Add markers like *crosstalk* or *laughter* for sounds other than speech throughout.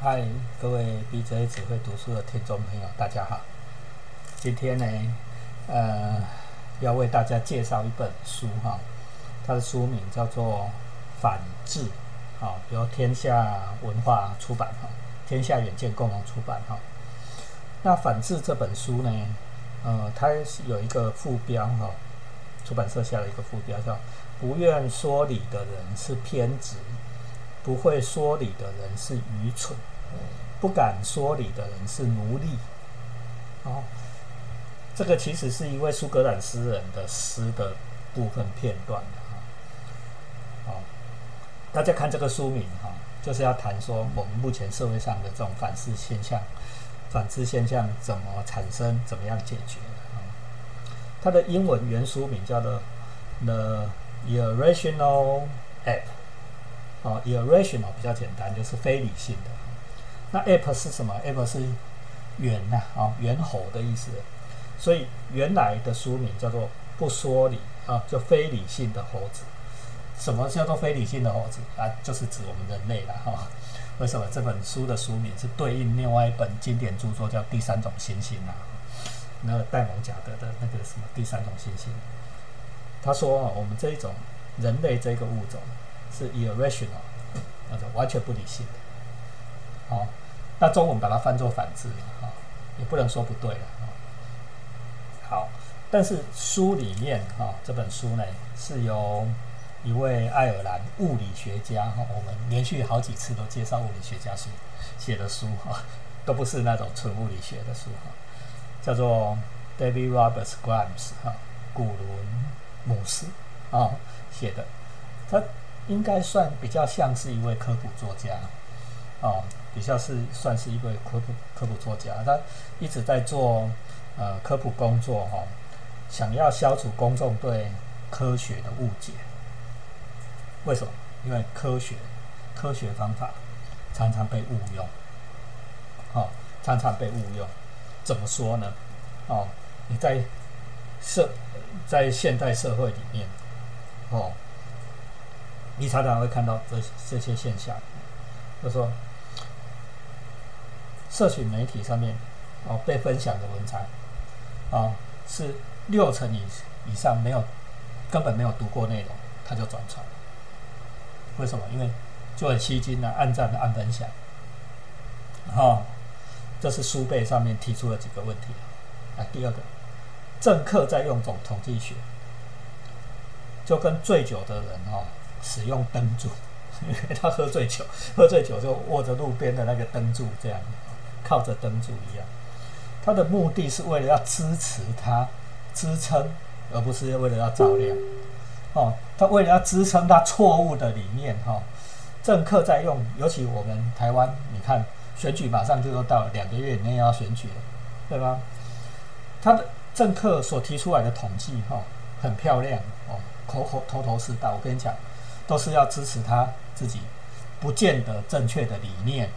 嗨，各位 BJ 只会读书的听众朋友，大家好。今天呢，呃，要为大家介绍一本书哈，它的书名叫做《反智》，啊，由天下文化出版哈，天下远见共同出版哈。那《反智》这本书呢，呃，它有一个副标哈，出版社下了一个副标叫“不愿说理的人是偏执”。不会说理的人是愚蠢，不敢说理的人是奴隶。哦，这个其实是一位苏格兰诗人的诗的部分片段的哈。哦，大家看这个书名哈，就是要谈说我们目前社会上的这种反思现象、反思现象怎么产生、怎么样解决啊。它的英文原书名叫做《The Irrational App》。哦，irrational 比较简单，就是非理性的。那 ape 是什么？ape 是猿呐，啊，猿猴的意思。所以原来的书名叫做不说理啊，就非理性的猴子。什么叫做非理性的猴子啊？就是指我们人类了哈。为什么这本书的书名是对应另外一本经典著作叫《第三种猩猩》啊？那个戴蒙贾德的那个什么《第三种行星》？他说啊，我们这一种人类这个物种。是 irrational，那种完全不理性的。好，那中文把它翻作反智啊，也不能说不对了啊。好，但是书里面哈，这本书呢是由一位爱尔兰物理学家哈，我们连续好几次都介绍物理学家书写的书哈，都不是那种纯物理学的书哈，叫做 David Roberts Grimes 哈，古伦姆斯啊写的，他。应该算比较像是一位科普作家，哦，比较是算是一位科普科普作家。他一直在做呃科普工作哈，想要消除公众对科学的误解。为什么？因为科学科学方法常常被误用，哦，常常被误用。怎么说呢？哦，你在社在现代社会里面，哦。你常常会看到这这些现象，就说，社群媒体上面哦被分享的文章，啊是六成以以上没有根本没有读过内容，他就转传。为什么？因为就很吸睛的按赞的按分享，哈，这是书背上面提出了几个问题。啊，第二个，政客在用总统计学，就跟醉酒的人哦。使用灯柱，因为他喝醉酒，喝醉酒就握着路边的那个灯柱，这样靠着灯柱一样。他的目的是为了要支持他支撑，而不是为了要照亮。哦，他为了要支撑他错误的理念。哈，政客在用，尤其我们台湾，你看选举马上就要到了，两个月以内要选举了，对吧？他的政客所提出来的统计，哈，很漂亮哦，口口头头是道。我跟你讲。都是要支持他自己不见得正确的理念。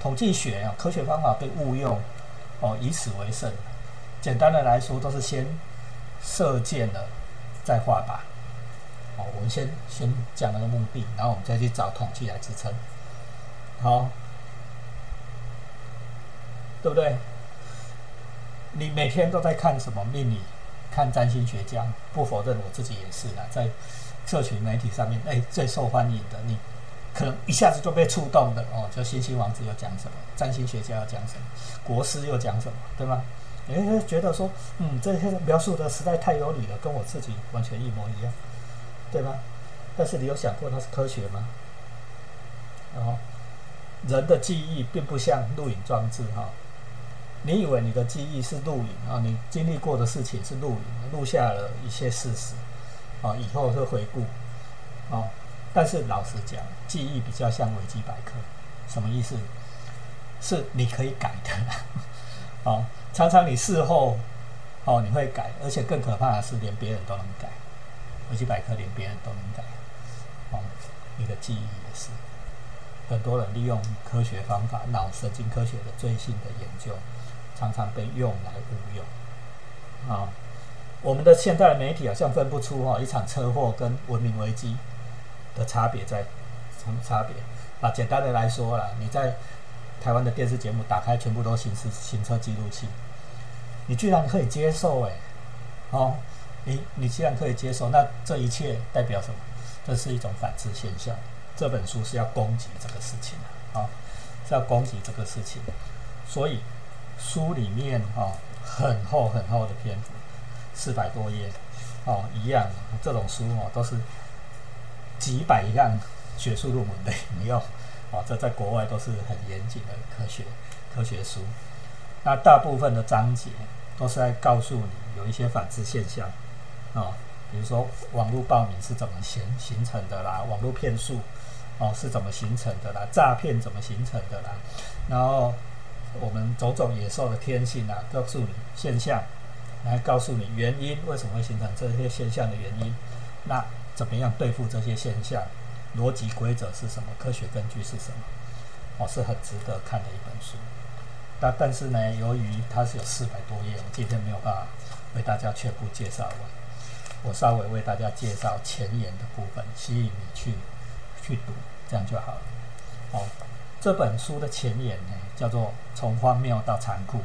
统计学啊，科学方法被误用，哦，以此为胜。简单的来说，都是先射箭了，再画靶。哦，我们先先讲那个目的，然后我们再去找统计来支撑。好，对不对？你每天都在看什么命理？看占星学家？不否认，我自己也是啊，在。社群媒体上面，哎，最受欢迎的，你可能一下子就被触动的哦。就星星王子要讲什么，占星学家要讲什么，国师又讲什么，对吗？哎，觉得说，嗯，这些描述的实在太有理了，跟我自己完全一模一样，对吗？但是你有想过它是科学吗？然后，人的记忆并不像录影装置哈。你以为你的记忆是录影啊？你经历过的事情是录影，录下了一些事实。啊，以后会回顾，哦，但是老实讲，记忆比较像维基百科，什么意思？是你可以改的，哦，*laughs* 常常你事后，哦，你会改，而且更可怕的是，连别人都能改，维基百科连别人都能改，哦，你的记忆也是，很多人利用科学方法，脑神经科学的最新的研究，常常被用来误用，啊。我们的现代媒体好像分不出哈一场车祸跟文明危机的差别在什么差别啊？简单的来说啦，你在台湾的电视节目打开，全部都行驶行车记录器，你居然可以接受哎，哦，你你既然可以接受，那这一切代表什么？这是一种反制现象。这本书是要攻击这个事情的啊，是要攻击这个事情，所以书里面啊很厚很厚的篇幅，四百多页哦，一样这种书哦都是几百样学术论文的引用哦，这在国外都是很严谨的科学科学书。那大部分的章节都是在告诉你有一些反制现象啊，比如说网络报名是怎么形形成的啦，网络骗术。哦，是怎么形成的啦？诈骗怎么形成的啦？然后我们种种野兽的天性啊，告诉你现象，来告诉你原因，为什么会形成这些现象的原因？那怎么样对付这些现象？逻辑规则是什么？科学根据是什么？哦，是很值得看的一本书。但但是呢，由于它是有四百多页，我今天没有办法为大家全部介绍完。我稍微为大家介绍前言的部分，吸引你去去读。这样就好了。哦，这本书的前言呢，叫做“从荒谬到残酷”。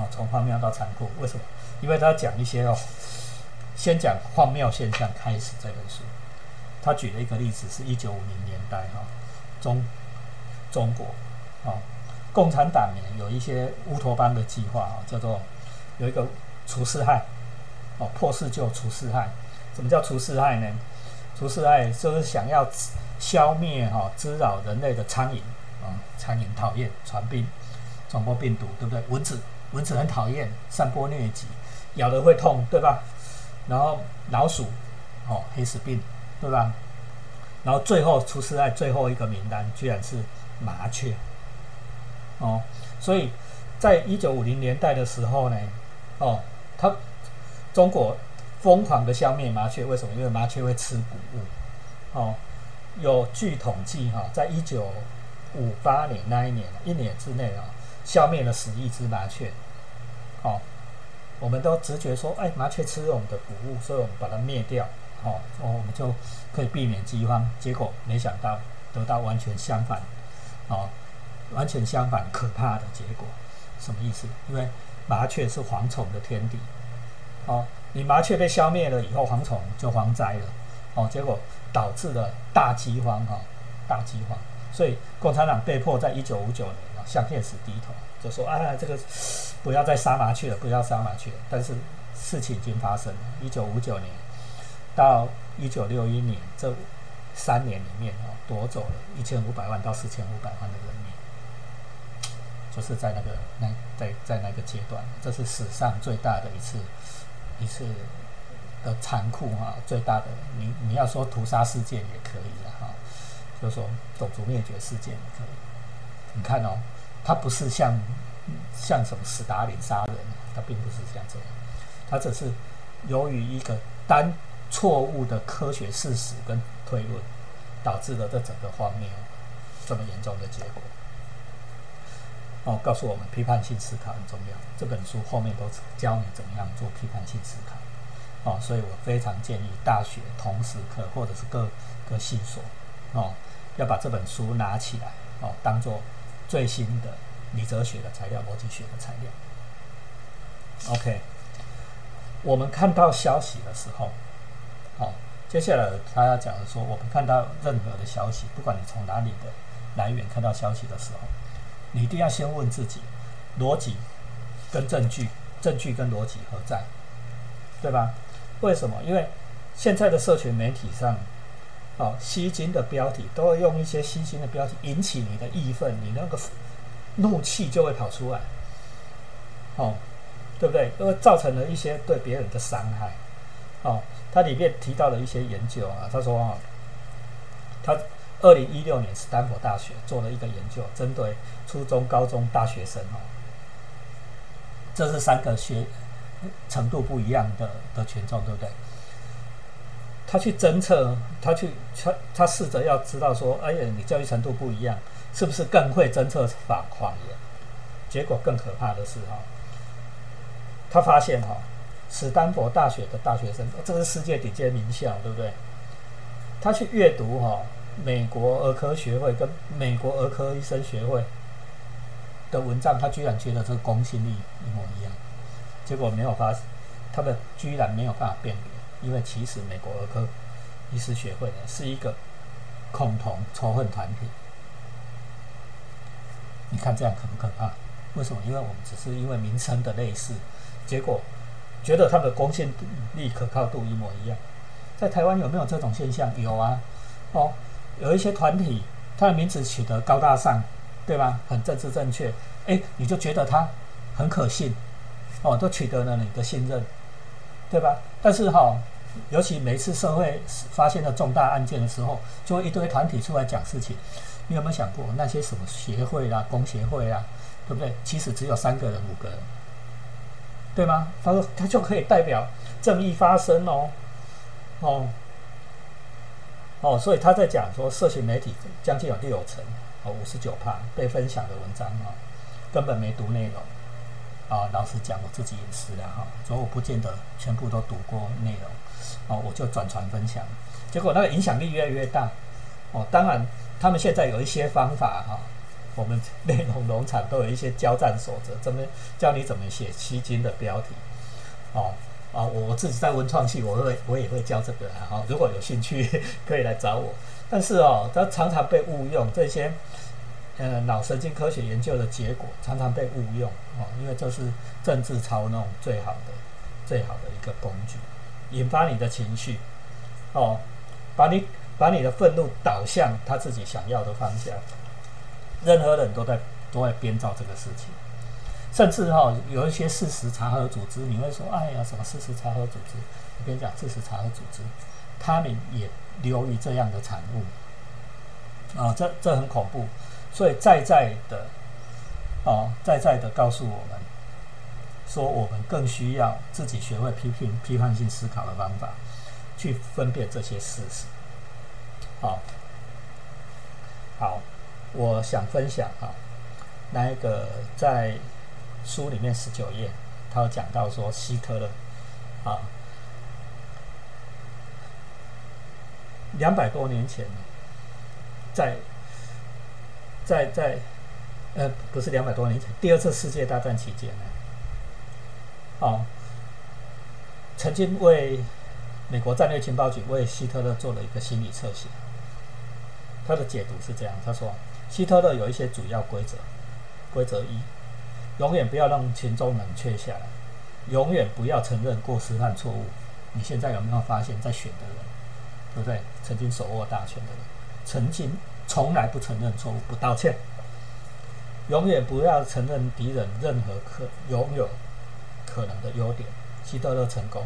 哦，从荒谬到残酷，为什么？因为他讲一些哦，先讲荒谬现象开始。这本书，他举了一个例子，是一九五零年代哈，中中国哦，共产党呢有一些乌托邦的计划啊，叫做有一个除四害哦，破四旧除四害。什么叫除四害呢？除四害就是想要。消灭哈滋扰人类的苍蝇啊，苍蝇讨厌传病，传播病毒，对不对？蚊子，蚊子很讨厌散播疟疾，咬了会痛，对吧？然后老鼠，哦，黑死病，对吧？然后最后出事在最后一个名单，居然是麻雀，哦，所以在一九五零年代的时候呢，哦，他中国疯狂的消灭麻雀，为什么？因为麻雀会吃谷物，哦。有据统计，哈，在一九五八年那一年，一年之内啊，消灭了十亿只麻雀。哦，我们都直觉说，哎，麻雀吃了我们的谷物，所以我们把它灭掉，哦，我们就可以避免饥荒。结果没想到得到完全相反，哦，完全相反可怕的结果。什么意思？因为麻雀是蝗虫的天敌。哦，你麻雀被消灭了以后，蝗虫就蝗灾了。哦，结果。导致了大饥荒，哈，大饥荒，所以共产党被迫在一九五九年向现实低头，就说啊，这个不要再杀麻雀了，不要杀麻雀了。但是事情已经发生了，一九五九年到一九六一年这三年里面啊，夺走了一千五百万到四千五百万的人民，就是在那个那在在那个阶段，这是史上最大的一次一次。的残酷哈，最大的你你要说屠杀事件也可以了哈，就说种族灭绝事件也可以。你看哦，他不是像像什么斯大林杀人，他并不是像这样，他只是由于一个单错误的科学事实跟推论，导致了这整个荒谬这么严重的结果。哦，告诉我们批判性思考很重要。这本书后面都教你怎么样做批判性思考。哦，所以我非常建议大学同时课或者是各个系所，哦，要把这本书拿起来，哦，当做最新的理哲学的材料、逻辑学的材料。OK，我们看到消息的时候，好，接下来他要讲的说，我们看到任何的消息，不管你从哪里的来源看到消息的时候，你一定要先问自己，逻辑跟证据，证据跟逻辑何在，对吧？为什么？因为现在的社群媒体上，哦，吸睛的标题都会用一些吸睛的标题引起你的义愤，你那个怒气就会跑出来，哦，对不对？因为造成了一些对别人的伤害，哦，它里面提到了一些研究啊，他说啊，他二零一六年斯坦福大学做了一个研究，针对初中、高中、大学生哦，这是三个学。程度不一样的的群众，对不对？他去侦测，他去他他试着要知道说，哎呀，你教育程度不一样，是不是更会侦测谎谎言？结果更可怕的是哈，他发现哈，史丹佛大学的大学生，这是世界顶尖名校，对不对？他去阅读哈，美国儿科学会跟美国儿科医生学会的文章，他居然觉得这个公信力一模一样，结果没有发，他们居然没有办法辨别，因为其实美国儿科医师学会呢是一个共同仇恨团体。你看这样可不可怕？为什么？因为我们只是因为名称的类似，结果觉得他们的公信力、可靠度一模一样。在台湾有没有这种现象？有啊，哦，有一些团体，他的名字取得高大上，对吧？很政治正确，哎，你就觉得他很可信，哦，都取得了你的信任，对吧？但是哈，尤其每次社会发现了重大案件的时候，就一堆团体出来讲事情。你有没有想过那些什么协会啦、工协会啊，对不对？其实只有三个人、五个人，对吗？他说他就可以代表正义发声哦，哦，哦，所以他在讲说，社群媒体将近有六成，哦，五十九帕被分享的文章啊，根本没读内容啊。老实讲，我自己也是的哈，所以我不见得全部都读过内容，哦，我就转传分享，结果那个影响力越来越大，哦，当然。他们现在有一些方法哈，我们内容农场都有一些交战守则，怎么教你怎么写吸金的标题，哦啊，我自己在文创系，我会我也会教这个哈，如果有兴趣 *laughs* 可以来找我。但是哦，它常常被误用，这些呃脑神经科学研究的结果常常被误用哦，因为这是政治操弄最好的最好的一个工具，引发你的情绪哦，把你。把你的愤怒导向他自己想要的方向，任何人都在都在编造这个事情，甚至哈有一些事实查核组织，你会说，哎呀，什么事实查核组织？我跟你讲，事实查核组织，他们也流于这样的产物，啊，这这很恐怖，所以在在的，啊，在在的告诉我们，说我们更需要自己学会批评、批判性思考的方法，去分辨这些事实。好，好，我想分享啊，那一个在书里面十九页，他有讲到说希特勒啊，两百多年前，在在在呃，不是两百多年前，第二次世界大战期间呢，哦，曾经为美国战略情报局为希特勒做了一个心理测写。他的解读是这样：他说，希特勒有一些主要规则。规则一，永远不要让群众冷却下来，永远不要承认过失和错误。你现在有没有发现，在选的人，对不对？曾经手握大权的人，曾经从来不承认错误、不道歉。永远不要承认敌人任何可拥有可能的优点。希特勒成功，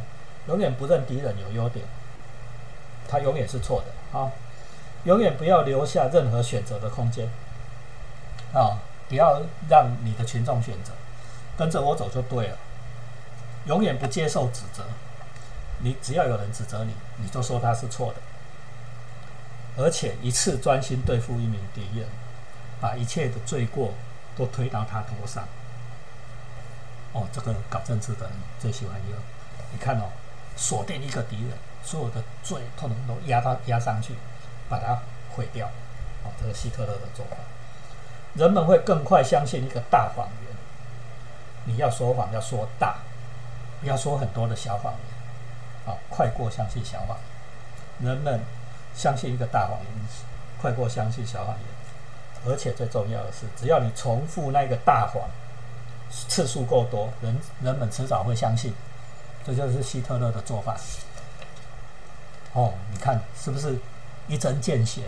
永远不认敌人有优点，他永远是错的啊。永远不要留下任何选择的空间，啊！不要让你的群众选择，跟着我走就对了。永远不接受指责，你只要有人指责你，你就说他是错的，而且一次专心对付一名敌人，把一切的罪过都推到他头上。哦，这个搞政治的人最喜欢用。你看哦，锁定一个敌人，所有的罪统统都压到压上去。把它毁掉，哦，这是希特勒的做法。人们会更快相信一个大谎言。你要说谎，要说大，不要说很多的小谎言，啊，快过相信小谎言。人们相信一个大谎言，快过相信小谎言。而且最重要的是，只要你重复那个大谎次数够多，人人们迟早会相信。这就是希特勒的做法。哦，你看是不是？一针见血，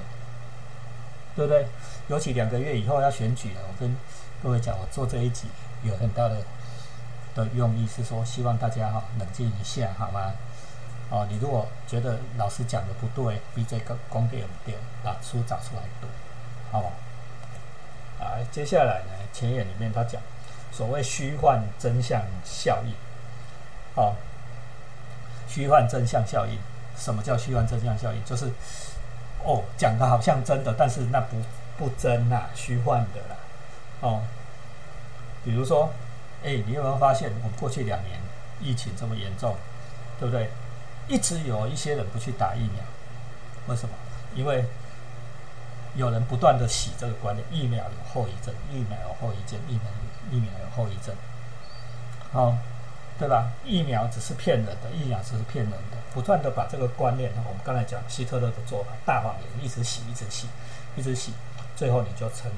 对不对？尤其两个月以后要选举了，我跟各位讲，我做这一集有很大的的用意是说，希望大家哈冷静一下，好吗？哦，你如果觉得老师讲的不对，比这个公点不对，把书找出来读，好吗？啊，接下来呢，前言里面他讲所谓虚幻真相效应，哦，虚幻真相效应，什么叫虚幻真相效应？就是哦，讲的好像真的，但是那不不真呐，虚幻的啦。哦，比如说，哎，你有没有发现，我们过去两年疫情这么严重，对不对？一直有一些人不去打疫苗，为什么？因为有人不断的洗这个观念，疫苗有后遗症，疫苗有后遗症，疫苗疫苗有后遗症，哦，对吧？疫苗只是骗人的，疫苗只是骗人的，不断的把这个观念，我们刚才讲希特勒的做法，大谎言，一直洗，一直洗，一直洗，最后你就成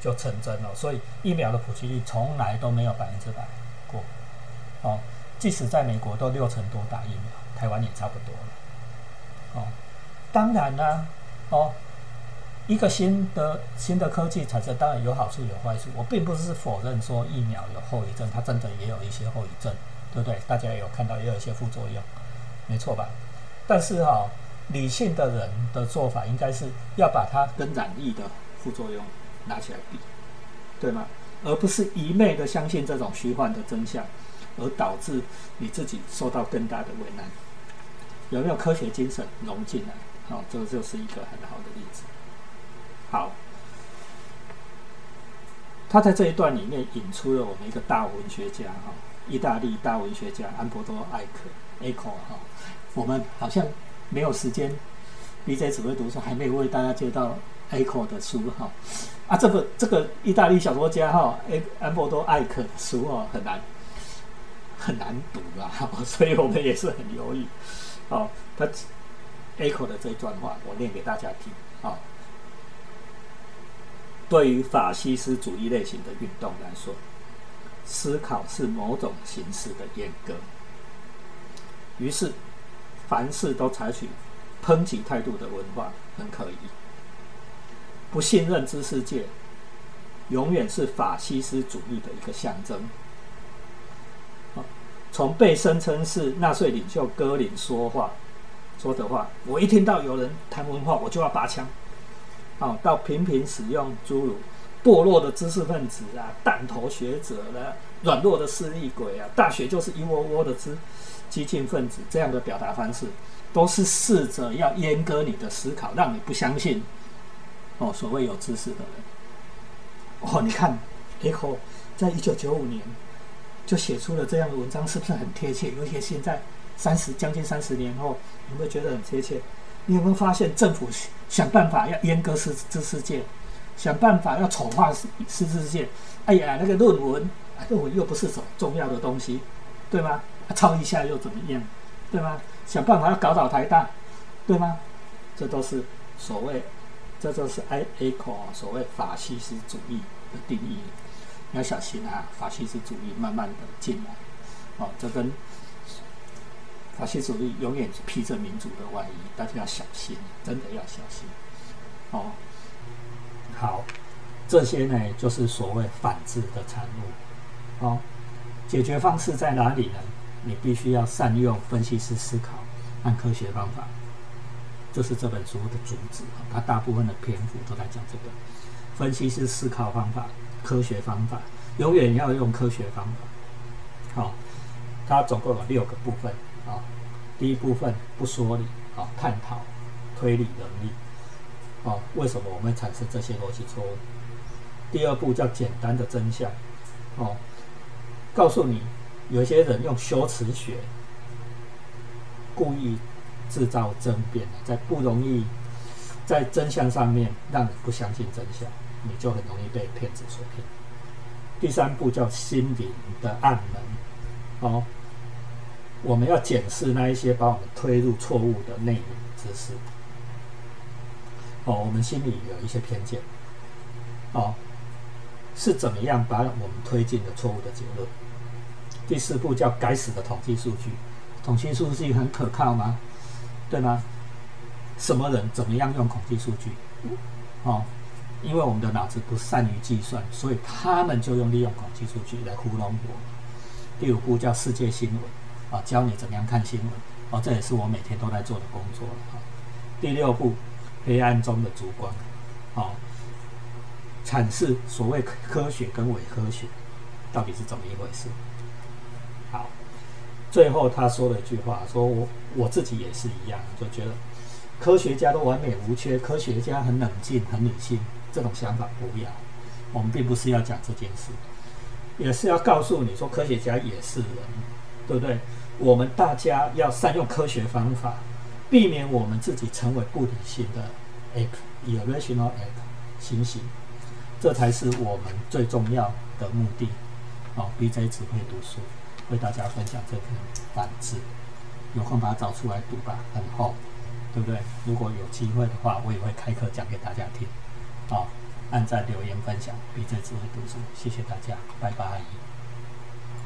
就成真了。所以疫苗的普及率从来都没有百分之百过，哦，即使在美国都六成多打疫苗，台湾也差不多了，哦，当然啦，哦。一个新的新的科技产生，当然有好处有坏处。我并不是否认说疫苗有后遗症，它真的也有一些后遗症，对不对？大家有看到，也有一些副作用，没错吧？但是哈，理性的人的做法应该是要把它跟染疫的副作用拿起来比，对吗？而不是一昧的相信这种虚幻的真相，而导致你自己受到更大的为难。有没有科学精神融进来？好，这个就是一个很好的例子。好，他在这一段里面引出了我们一个大文学家哈，意大利大文学家安博多艾克 （Eco） 哈。我们好像没有时间，BJ 只会读书，还没有为大家介绍 Eco 的书哈。啊，这个这个意大利小说家哈，安安博多艾克的书哦，很难很难读啊，*laughs* 所以我们也是很犹豫。好，他 echo 的这一段话，我念给大家听啊。对于法西斯主义类型的运动来说，思考是某种形式的阉割。于是，凡事都采取抨击态度的文化很可疑。不信任之世界，永远是法西斯主义的一个象征。从被声称是纳粹领袖戈林说话说的话，我一听到有人谈文化，我就要拔枪。哦，到频频使用诸如堕落的知识分子啊、弹头学者啦、软弱的势力鬼啊、大学就是一窝窝的知激进分子这样的表达方式，都是试着要阉割你的思考，让你不相信哦，所谓有知识的人。哦，你看，Echo 在一九九五年就写出了这样的文章，是不是很贴切？尤其现在三十将近三十年后，有没有觉得很贴切？你有没有发现政府想办法要阉割知知识界，想办法要丑化知知识界？哎呀，那个论文，论文又不是什么重要的东西，对吗？抄一下又怎么样？对吗？想办法要搞倒台大，对吗？这都是所谓，这都是 I A 口所谓法西斯主义的定义。要小心啊，法西斯主义慢慢的进来，哦，这跟。法西斯主义永远披着民主的外衣，大家要小心，真的要小心。哦，好，这些呢就是所谓反制的产物。哦，解决方式在哪里呢？你必须要善用分析师思考和科学方法，这是这本书的主旨。它大部分的篇幅都在讲这个分析师思考方法、科学方法，永远要用科学方法。好，它总共有六个部分。啊，第一部分不说理，啊，探讨推理能力，啊，为什么我们产生这些逻辑错误？第二步叫简单的真相，哦，告诉你有些人用修辞学故意制造争辩，在不容易在真相上面让你不相信真相，你就很容易被骗子所骗。第三步叫心灵的暗门，哦。我们要检视那一些把我们推入错误的内容知识。哦，我们心里有一些偏见。哦，是怎么样把我们推进的错误的结论？第四步叫该死的统计数据，统计数据很可靠吗？对吗？什么人怎么样用统计数据？哦，因为我们的脑子不善于计算，所以他们就用利用统计数据来糊弄我。第五步叫世界新闻。啊，教你怎么样看新闻，啊，这也是我每天都在做的工作了。哈，第六步，黑暗中的烛光，好，阐释所谓科学跟伪科学到底是怎么一回事。好，最后他说了一句话，说我我自己也是一样，就觉得科学家都完美无缺，科学家很冷静、很理性，这种想法不要。我们并不是要讲这件事，也是要告诉你说，科学家也是人，对不对？我们大家要善用科学方法，避免我们自己成为不理性的 app，irrational app，行刑，这才是我们最重要的目的。哦，BJ 只会读书，为大家分享这篇反字，有空把它找出来读吧，很厚，对不对？如果有机会的话，我也会开课讲给大家听。好，按赞、留言、分享，BJ 只会读书，谢谢大家，拜拜。